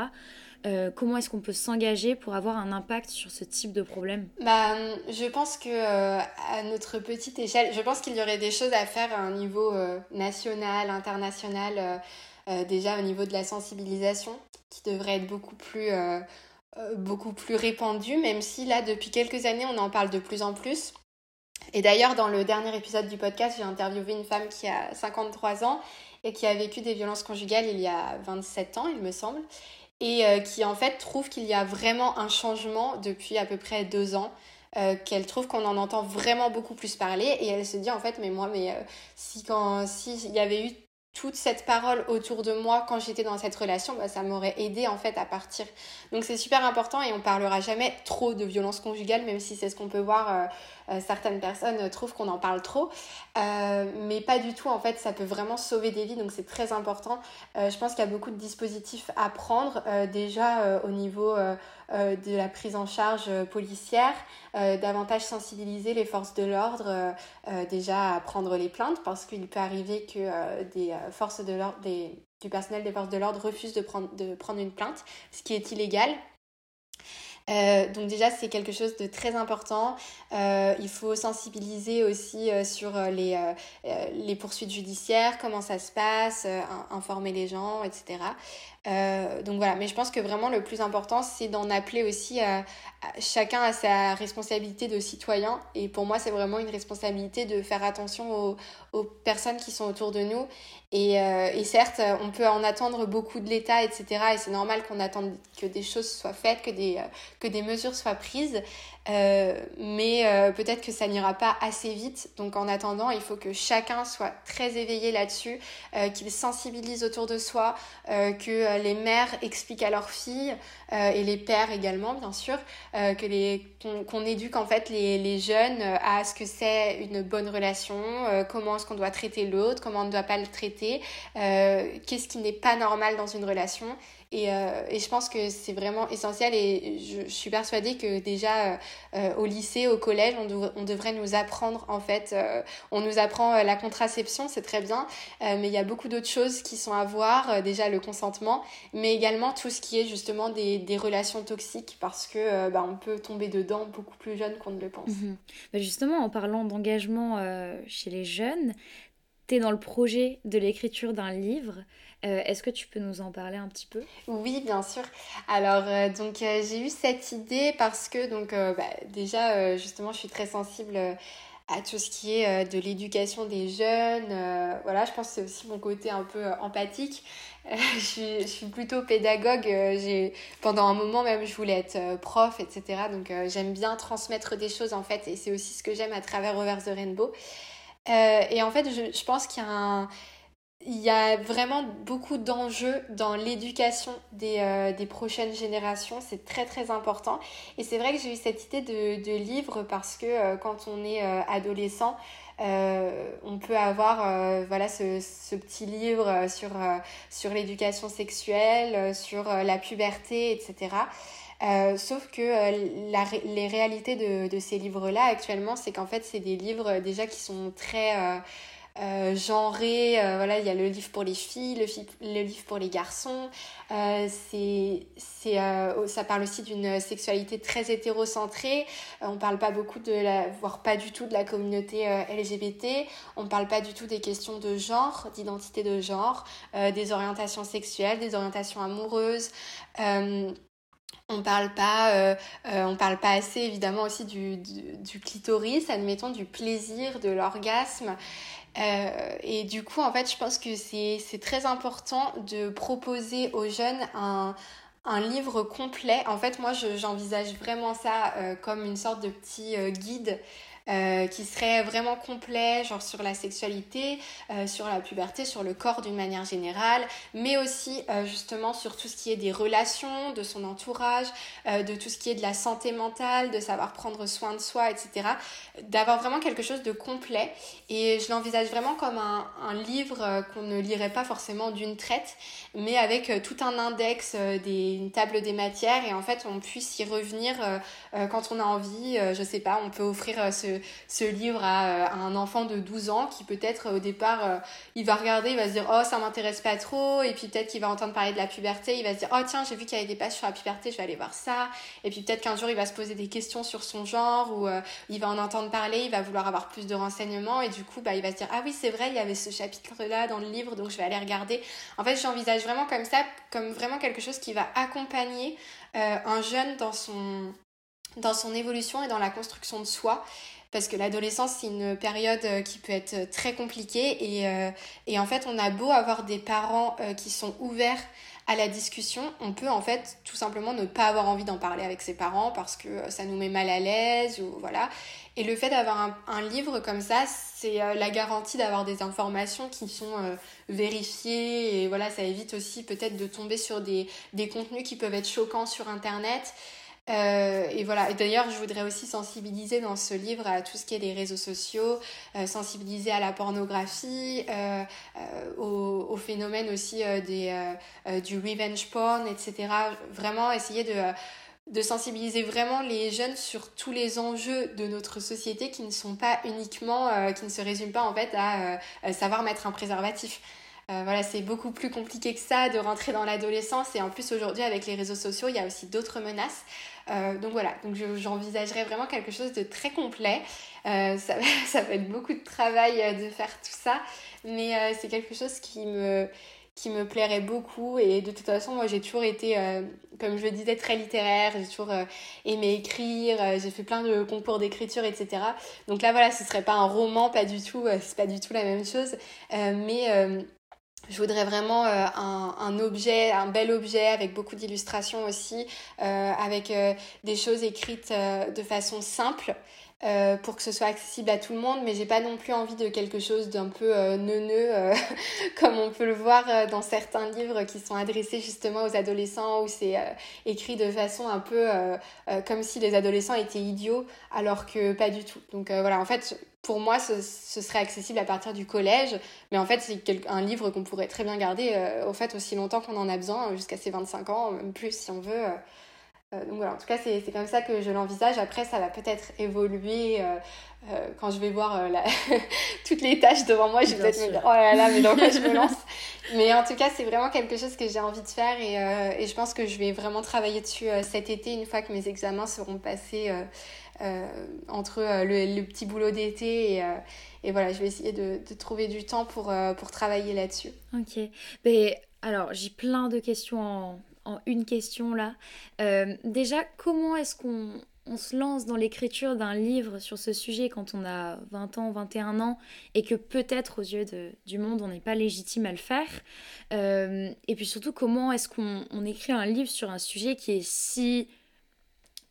comment est-ce qu'on peut s'engager pour avoir un impact sur ce type de problème? Bah, Je pense que à notre petite échelle, je pense qu'il y aurait des choses à faire à un niveau national, international, déjà au niveau de la sensibilisation, qui devrait être beaucoup plus euh, beaucoup plus répandu, même si là, depuis quelques années, on en parle de plus en plus. Et d'ailleurs, dans le dernier épisode du podcast, j'ai interviewé une femme qui a 53 ans et qui a vécu des violences conjugales il y a 27 ans, il me semble, et euh, qui en fait trouve qu'il y a vraiment un changement depuis à peu près deux ans. Euh, qu'elle trouve qu'on en entend vraiment beaucoup plus parler et elle se dit en fait mais moi mais si quand s'il y avait eu toute cette parole autour de moi quand j'étais dans cette relation, bah, ça m'aurait aidé en fait à partir. Donc c'est super important et on parlera jamais trop de violence conjugale, même si c'est ce qu'on peut voir. Euh, euh, certaines personnes trouvent qu'on en parle trop, euh, mais pas du tout. En fait, ça peut vraiment sauver des vies, donc c'est très important. je pense qu'il y a beaucoup de dispositifs à prendre déjà au niveau de la prise en charge policière, davantage sensibiliser les forces de l'ordre déjà à prendre les plaintes parce qu'il peut arriver que des forces de du personnel des forces de l'ordre refuse de prendre, une plainte, ce qui est illégal. Euh, donc déjà c'est quelque chose de très important. Euh, il faut sensibiliser aussi euh, sur les poursuites judiciaires, comment ça se passe, informer les gens, etc. donc voilà, mais je pense que vraiment le plus important c'est d'en appeler aussi à, chacun à sa responsabilité de citoyen. Et pour moi c'est vraiment une responsabilité de faire attention aux, personnes qui sont autour de nous. Et, et, certes, on peut en attendre beaucoup de l'État, etc. Et c'est normal qu'on attende que des choses soient faites, que des, que des mesures soient prises. Mais peut-être que ça n'ira pas assez vite. Donc en attendant, il faut que chacun soit très éveillé là-dessus, qu'il sensibilise autour de soi, que les mères expliquent à leurs filles et les pères également, bien sûr, que les qu'on éduque en fait les, les jeunes à ce que c'est une bonne relation, comment est-ce qu'on doit traiter l'autre, comment on ne doit pas le traiter, qu'est-ce qui n'est pas normal dans une relation et, euh, et, je pense que c'est vraiment essentiel et je, suis persuadée que déjà euh, euh, au lycée, au collège, on, on, devrait nous apprendre en fait, on nous apprend la contraception, c'est très bien, mais il y a beaucoup d'autres choses qui sont à voir, déjà le consentement, mais également tout ce qui est justement des, des relations toxiques parce que bah, on peut tomber dedans beaucoup plus jeune qu'on ne le pense. Mhm. Bah, justement, en parlant d'engagement chez les jeunes, tu es dans le projet de l'écriture d'un livre. Euh, est-ce que tu peux nous en parler un petit peu? Oui, bien sûr. Alors, euh, donc, euh, j'ai eu cette idée parce que, donc, bah, déjà, justement, je suis très sensible à tout ce qui est de l'éducation des jeunes. voilà, je pense que c'est aussi mon côté un peu empathique. <laughs> je, suis, plutôt pédagogue. pendant un moment même, je voulais être prof, etc. Donc, j'aime bien transmettre des choses, en fait. Et c'est aussi ce que j'aime à travers Over the Rainbow. et en fait, je, je pense qu'il y a un il y a vraiment beaucoup d'enjeux dans l'éducation des, euh, des, prochaines générations. C'est très très important. Et c'est vrai que j'ai eu cette idée de, de livre parce que euh, quand on est euh, adolescent, on peut avoir voilà ce, ce, petit livre sur, sur l'éducation sexuelle, sur la puberté, etc. sauf que la, les réalités de, de ces livres-là actuellement, c'est qu'en fait, c'est des livres déjà qui sont très euh, genré. Euh, voilà, il y a le livre pour les filles, le, livre pour les garçons. Euh, c'est, euh, ça parle aussi d'une sexualité très hétérocentrée. on parle pas beaucoup de la, voire pas du tout de la communauté LGBT. On parle pas du tout des questions de genre, d'identité de genre, des orientations sexuelles, des orientations amoureuses. On parle pas, on parle pas assez évidemment aussi du, du, clitoris, admettons du plaisir, de l'orgasme. Euh, et du coup, en fait, je pense que c'est très important de proposer aux jeunes un, livre complet. En fait, moi, j'envisage vraiment ça euh, comme une sorte de petit euh, guide euh, qui serait vraiment complet, genre sur la sexualité, euh, sur la puberté, sur le corps d'une manière générale, mais aussi euh, justement sur tout ce qui est des relations, de son entourage, de tout ce qui est de la santé mentale, de savoir prendre soin de soi, etc. D'avoir vraiment quelque chose de complet. Et je l'envisage vraiment comme un, un livre qu'on ne lirait pas forcément d'une traite, mais avec tout un index, des, une table des matières, et en fait on puisse y revenir quand on a envie. je sais pas, on peut offrir ce ce, livre à, un enfant de 12 ans qui peut-être au départ, euh, il va regarder, il va se dire oh ça m'intéresse pas trop, et puis peut-être qu'il va entendre parler de la puberté, il va se dire oh tiens j'ai vu qu'il y avait des pages sur la puberté, je vais aller voir ça, et puis peut-être qu'un jour il va se poser des questions sur son genre, ou euh, il va en entendre parler, il va vouloir avoir plus de renseignements, et du coup bah, il va se dire ah oui c'est vrai, il y avait ce chapitre-là dans le livre, donc je vais aller regarder. En fait j'envisage vraiment comme ça, comme vraiment quelque chose qui va accompagner euh, un jeune dans son dans son évolution et dans la construction de soi parce que l'adolescence c'est une période euh, qui peut être très compliquée et, euh, et en fait on a beau avoir des parents euh, qui sont ouverts à la discussion, on peut en fait tout simplement ne pas avoir envie d'en parler avec ses parents parce que ça nous met mal à l'aise ou voilà. Et le fait d'avoir un, un, livre comme ça, c'est la garantie d'avoir des informations qui sont vérifiées et voilà, ça évite aussi peut-être de tomber sur des, des contenus qui peuvent être choquants sur internet. Euh, et voilà. Et d'ailleurs, je voudrais aussi sensibiliser dans ce livre à tout ce qui est des réseaux sociaux, euh, sensibiliser à la pornographie, euh, au, au, phénomène aussi des, du revenge porn, etc. Vraiment essayer de de sensibiliser vraiment les jeunes sur tous les enjeux de notre société qui ne sont pas uniquement, qui ne se résument pas en fait à savoir mettre un préservatif. Euh, voilà, c'est beaucoup plus compliqué que ça de rentrer dans l'adolescence. Et en plus aujourd'hui avec les réseaux sociaux, il y a aussi d'autres menaces. Euh, donc voilà, donc j'envisagerais vraiment quelque chose de très complet. Euh, ça, <laughs> ça va être beaucoup de travail de faire tout ça, mais c'est quelque chose qui me qui me plairait beaucoup. Et de toute façon moi j'ai toujours été comme je le disais très littéraire. J'ai toujours aimé écrire. J'ai fait plein de concours d'écriture etc donc là voilà ce serait pas un roman pas du tout. C'est pas du tout la même chose. Mais je voudrais vraiment un, un, objet, un bel objet avec beaucoup d'illustrations aussi, avec des choses écrites de façon simple. Euh, pour que ce soit accessible à tout le monde, mais j'ai pas non plus envie de quelque chose d'un peu euh, neuneux, euh, <laughs> comme on peut le voir euh, dans certains livres qui sont adressés justement aux adolescents, où c'est écrit de façon un peu comme si les adolescents étaient idiots, alors que pas du tout. Donc voilà, en fait, pour moi, ce, ce, serait accessible à partir du collège, mais en fait, c'est un livre qu'on pourrait très bien garder, au fait, aussi longtemps qu'on en a besoin, jusqu'à ses 25 ans, même plus si on veut. Euh, donc voilà, en tout cas, c'est comme ça que je l'envisage. Après, ça va peut-être évoluer euh, euh, quand je vais voir la... <laughs> toutes les tâches devant moi. Je vais peut-être me dire, oh là là, mais dans quoi je me <laughs> lance? Mais en tout cas, c'est vraiment quelque chose que j'ai envie de faire et, et, je pense que je vais vraiment travailler dessus cet été, une fois que mes examens seront passés entre le, le, petit boulot d'été et, et, voilà, je vais essayer de, de trouver du temps pour, pour travailler là-dessus. Ok. Mais alors, j'ai plein de questions en en une question là. Euh, déjà, comment est-ce qu'on on se lance dans l'écriture d'un livre sur ce sujet quand on a 20 ans, 21 ans et que peut-être aux yeux de, du monde on n'est pas légitime à le faire? Euh, Et puis surtout, comment est-ce qu'on écrit un livre sur un sujet qui est si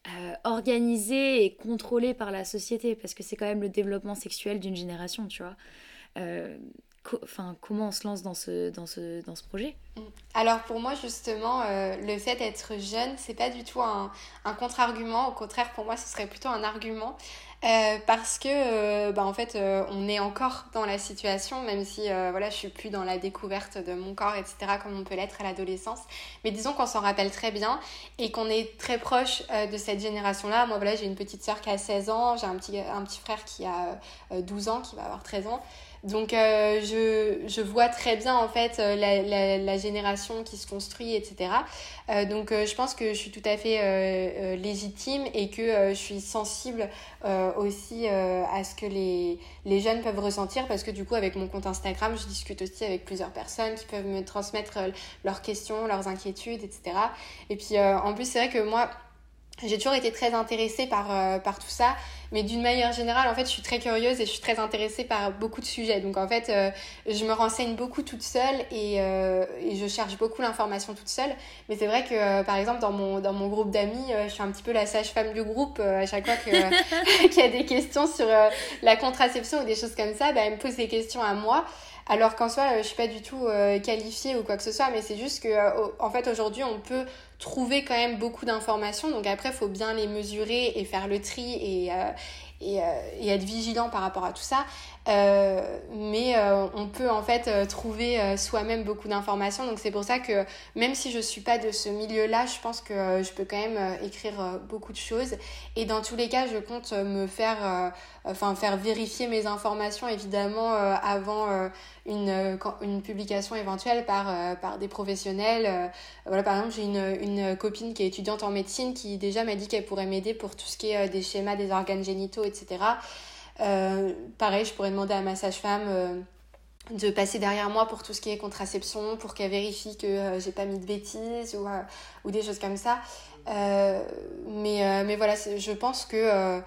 euh, organisé et contrôlé par la société? Parce que c'est quand même le développement sexuel d'une génération, tu vois enfin, comment on se lance dans ce, dans ce, dans ce projet? Mm. Alors pour moi justement, euh, le fait d'être jeune, c'est pas du tout un, un contre-argument. Au contraire, pour moi, ce serait plutôt un argument. Euh, parce que euh, bah, en fait on est encore dans la situation même si voilà je suis plus dans la découverte de mon corps etc comme on peut l'être à l'adolescence mais disons qu'on s'en rappelle très bien et qu'on est très proche de cette génération là moi voilà j'ai une petite soeur qui a 16 ans j'ai un petit, un petit frère qui a 12 ans qui va avoir 13 ans donc euh, je, je, vois très bien en fait euh, la, la, la génération qui se construit, etc. Euh, donc euh, je pense que je suis tout à fait euh, légitime et que je suis sensible aussi à ce que les, les jeunes peuvent ressentir parce que du coup avec mon compte Instagram je discute aussi avec plusieurs personnes qui peuvent me transmettre leurs questions, leurs inquiétudes, etc. Et puis en plus c'est vrai que moi j'ai toujours été très intéressée par, euh, par tout ça, mais d'une manière générale, en fait, je suis très curieuse et je suis très intéressée par beaucoup de sujets. Donc, en fait, euh, je me renseigne beaucoup toute seule et, euh, et je cherche beaucoup l'information toute seule. Mais c'est vrai que, par exemple, dans mon, dans mon groupe d'amis, je suis un petit peu la sage-femme du groupe. à chaque fois <laughs> <laughs> qu'il y a des questions sur la contraception ou des choses comme ça, bah, elle me pose des questions à moi. Alors qu'en soi, je suis pas du tout qualifiée ou quoi que ce soit, mais c'est juste que, en fait, aujourd'hui, on peut trouver quand même beaucoup d'informations. Donc après, faut bien les mesurer et faire le tri et, euh, euh, et, être vigilant par rapport à tout ça. Euh, mais euh, on peut en fait euh, trouver soi-même beaucoup d'informations. Donc c'est pour ça que même si je suis pas de ce milieu-là, je pense que je peux quand même écrire beaucoup de choses. Et dans tous les cas, je compte me faire, enfin faire vérifier mes informations évidemment avant une, une publication éventuelle par, par des professionnels. voilà, par exemple, j'ai une, une copine qui est étudiante en médecine qui déjà m'a dit qu'elle pourrait m'aider pour tout ce qui est des schémas des organes génitaux, etc. Euh, pareil, je pourrais demander à ma sage-femme euh, de passer derrière moi pour tout ce qui est contraception, pour qu'elle vérifie que euh, j'ai pas mis de bêtises ou, des choses comme ça. mais, mais voilà, je pense que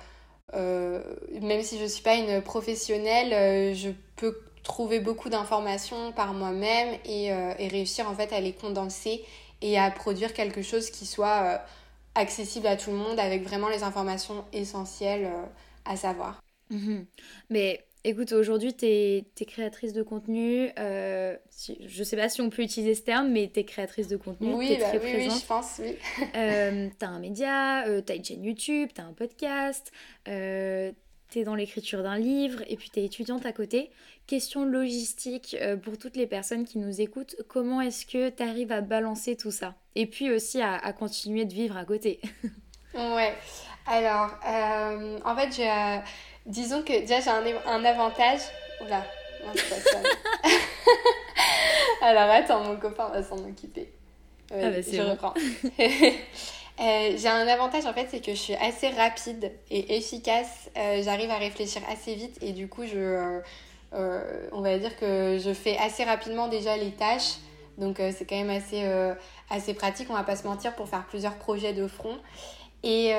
même si je suis pas une professionnelle, je peux trouver beaucoup d'informations par moi-même et, et, réussir en fait à les condenser et à produire quelque chose qui soit accessible à tout le monde avec vraiment les informations essentielles à savoir. Mhm. Mais écoute, aujourd'hui, tu es, créatrice de contenu. Euh, je sais pas si on peut utiliser ce terme, mais tu es créatrice de contenu. Oui, bah très oui, je pense, oui. <laughs> euh, tu as un média, euh, tu as une chaîne YouTube, tu as un podcast, euh, tu es dans l'écriture d'un livre et puis tu es étudiante à côté. Question logistique euh, pour toutes les personnes qui nous écoutent, comment est-ce que tu arrives à balancer tout ça? Et puis aussi à, à continuer de vivre à côté. <laughs> ouais, alors en fait, j'ai Disons que déjà j'ai un, un, avantage. Oula, non, ça <laughs> Alors attends, mon copain va s'en occuper. ah bah, je reprends. <laughs> Euh, j'ai un avantage en fait, c'est que je suis assez rapide et efficace. Euh, j'arrive à réfléchir assez vite et du coup, je, euh, on va dire que je fais assez rapidement déjà les tâches. Donc c'est quand même assez, assez pratique, on va pas se mentir, pour faire plusieurs projets de front. Et,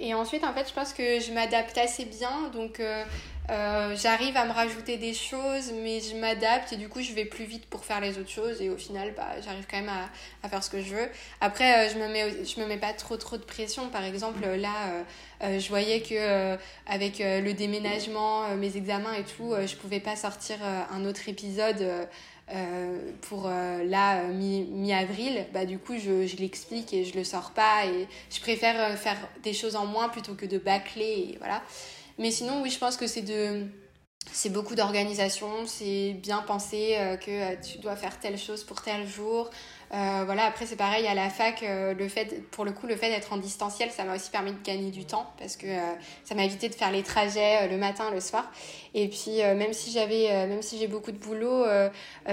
et ensuite, en fait, je pense que je m'adapte assez bien. Donc, euh, Euh, j'arrive à me rajouter des choses, mais je m'adapte et du coup, je vais plus vite pour faire les autres choses. Et au final, bah, j'arrive quand même à, à, faire ce que je veux. Après, euh, je me me mets pas trop trop de pression. Par exemple, là, euh, je voyais que avec le déménagement, mes examens et tout, je pouvais pas sortir un autre épisode. Pour là mi-avril, bah du coup je, je l'explique et je le sors pas et je préfère faire des choses en moins plutôt que de bâcler voilà. Mais sinon, oui, je pense que c'est de c'est beaucoup d'organisation, c'est bien penser euh, que euh, tu dois faire telle chose pour tel jour, euh, voilà, après c'est pareil à la fac, euh, le fait, pour le coup, le fait d'être en distanciel, ça m'a aussi permis de gagner du temps parce que euh, ça m'a évité de faire les trajets le matin, le soir. Et puis même si j'avais, même si j'ai beaucoup de boulot,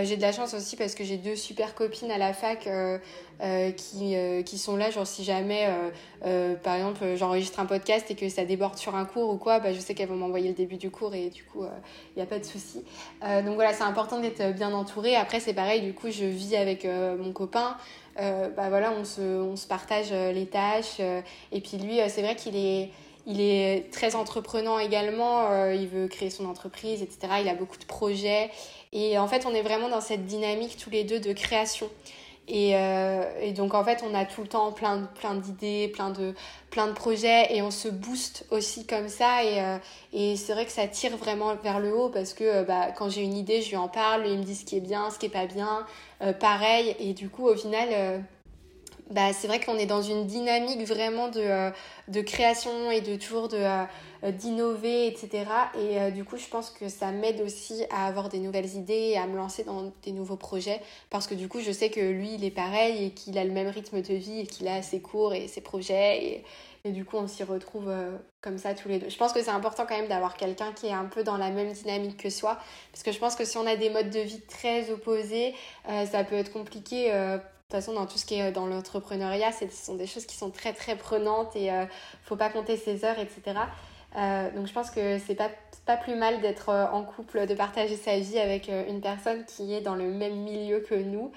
j'ai de la chance aussi parce que j'ai deux super copines à la fac qui, qui sont là, genre si jamais, par exemple, j'enregistre un podcast et que ça déborde sur un cours ou quoi, bah, je sais qu'elles vont m'envoyer le début du cours et du coup, il n'y a pas de souci. donc voilà, c'est important d'être bien entouré. Après c'est pareil, du coup, je vis avec mon copain euh, bah voilà, on se, on se partage euh, les tâches. Euh, et puis lui, c'est vrai qu'il est, il est très entreprenant également. il veut créer son entreprise, etc. Il a beaucoup de projets. Et en fait, on est vraiment dans cette dynamique tous les deux de création. Et, euh, et, donc en fait on a tout le temps plein, plein d'idées, plein de, plein de projets et on se booste aussi comme ça et, euh, et c'est vrai que ça tire vraiment vers le haut parce que euh, bah, quand j'ai une idée je lui en parle, il me dit ce qui est bien, ce qui est pas bien, pareil et du coup au final bah, c'est vrai qu'on est dans une dynamique vraiment de, de création et de toujours de euh, d'innover, etc. Et euh, du coup, je pense que ça m'aide aussi à avoir des nouvelles idées et à me lancer dans des nouveaux projets parce que du coup, je sais que lui, il est pareil et qu'il a le même rythme de vie et qu'il a ses cours et ses projets et, et du coup, on s'y retrouve euh, comme ça tous les deux. Je pense que c'est important quand même d'avoir quelqu'un qui est un peu dans la même dynamique que soi. Parce que je pense que si on a des modes de vie très opposés, ça peut être compliqué. De toute façon, dans tout ce qui est dans l'entrepreneuriat, ce sont des choses qui sont très très prenantes et ne faut pas compter ses heures, etc. Euh, donc je pense que c'est pas, pas plus mal d'être euh, en couple, de partager sa vie avec euh, une personne qui est dans le même milieu que nous.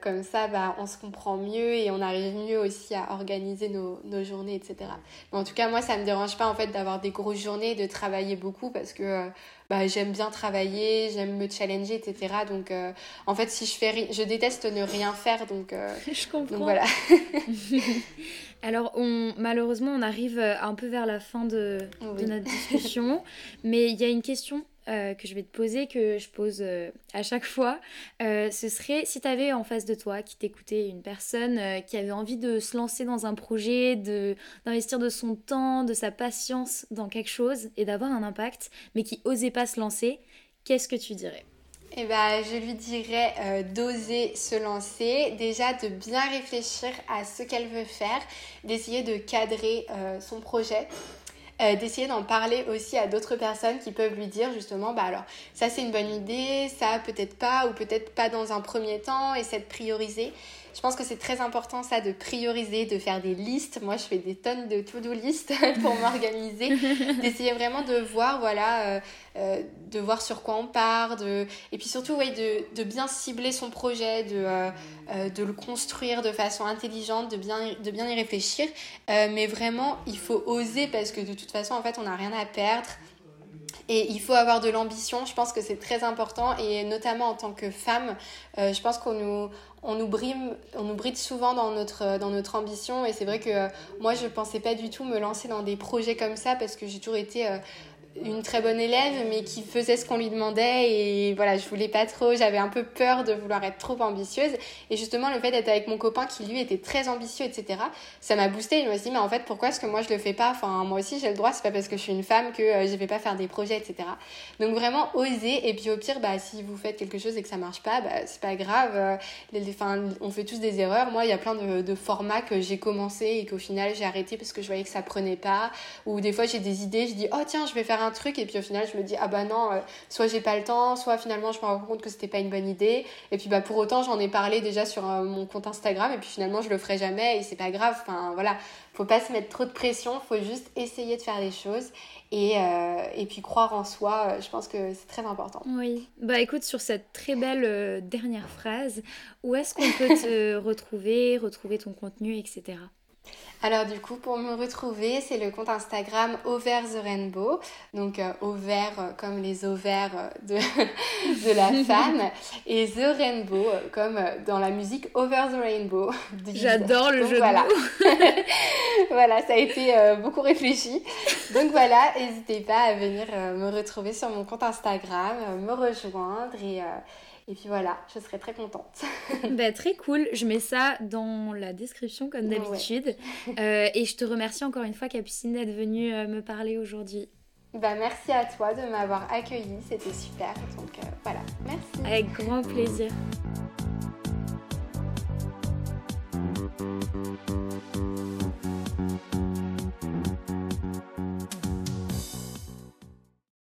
Comme ça, bah, on se comprend mieux et on arrive mieux aussi à organiser nos, nos journées, etc. Mais en tout cas, moi, ça me dérange pas en fait d'avoir des grosses journées, de travailler beaucoup parce que bah, j'aime bien travailler, j'aime me challenger, etc. Donc, en fait, si je fais, je déteste ne rien faire, donc. <laughs> je comprends. Donc voilà. <laughs> Alors, on, malheureusement, on arrive euh, un peu vers la fin de, notre discussion, <laughs> mais il y a une question euh, que je vais te poser, que je pose euh, à chaque <laughs> fois. ce serait si tu avais en face de toi, qui t'écoutait, une personne qui avait envie de se lancer dans un projet, d'investir de, son temps, de sa patience dans quelque chose et d'avoir un impact, mais qui osait pas se lancer, qu'est-ce que tu dirais? Eh ben, je lui dirais euh, d'oser se lancer, déjà de bien réfléchir à ce qu'elle veut faire, d'essayer de cadrer euh, son projet. Euh, d'essayer d'en parler aussi à d'autres personnes qui peuvent lui dire justement bah alors ça c'est une bonne idée ça peut-être pas ou peut-être pas dans un premier temps et c'est de prioriser je pense que c'est très important ça de prioriser, de faire des listes. Moi, je fais des tonnes de to-do list <laughs> pour m'organiser, <laughs> d'essayer vraiment de voir, voilà, euh, euh, de voir sur quoi on part, de... et puis surtout, ouais, de, de bien cibler son projet, de, euh, de le construire de façon intelligente, de bien, de bien y réfléchir. mais vraiment, il faut oser parce que de toute façon, en fait, on n'a rien à perdre. Et il faut avoir de l'ambition, je pense que c'est très important, et notamment en tant que femme, je pense qu'on nous, on nous, brime, bride souvent dans notre, dans notre ambition. Et c'est vrai que euh, moi, je ne pensais pas du tout me lancer dans des projets comme ça parce que j'ai toujours été euh, une très bonne élève, mais qui faisait ce qu'on lui demandait. Et voilà, je voulais pas trop, j'avais un peu peur de vouloir être trop ambitieuse. Et justement, le fait d'être avec mon copain qui lui était très ambitieux, etc., ça m'a boosté. Je me dit, mais en fait, pourquoi est-ce que moi je le fais pas? Enfin, moi aussi j'ai le droit, c'est pas parce que je suis une femme que euh, je vais pas faire des projets, etc. Donc vraiment, oser. Et puis au pire, bah, si vous faites quelque chose et que ça marche pas, bah, c'est pas grave. Euh, enfin, on fait tous des erreurs. Moi, il y a plein de, de formats que j'ai commencé et qu'au final j'ai arrêté parce que je voyais que ça prenait pas. Ou des fois, j'ai des idées, je dis, oh tiens, je vais faire un truc et puis au final je me dis ah bah non euh, soit j'ai pas le temps soit finalement je me rends compte que c'était pas une bonne idée. Et puis bah pour autant j'en ai parlé déjà sur euh, mon compte Instagram et puis finalement je le ferai jamais et c'est pas grave. Enfin voilà. Faut pas se mettre trop de pression faut juste essayer de faire des choses et, euh, et puis croire en soi je pense que c'est très important. Oui. Bah écoute sur cette très belle dernière phrase où est-ce qu'on peut te <laughs> retrouver retrouver ton contenu etc Alors du coup, pour me retrouver, c'est le compte Instagram Over the Rainbow. Donc euh, over euh, comme les ovaires euh, de, <laughs> de la femme et The Rainbow comme dans la musique Over the Rainbow. <laughs> J'adore le jeu voilà. de mots. <laughs> voilà, ça a été beaucoup réfléchi. Donc voilà, n'hésitez pas à venir me retrouver sur mon compte Instagram, me rejoindre et et puis voilà, je serai très contente. <laughs> bah, très cool. Je mets ça dans la description comme d'habitude. Euh, et je te remercie encore une fois, Capucine, d'être venue euh, me parler aujourd'hui. Bah, merci à toi de m'avoir accueillie, c'était super. Donc euh, voilà, merci. Avec grand plaisir.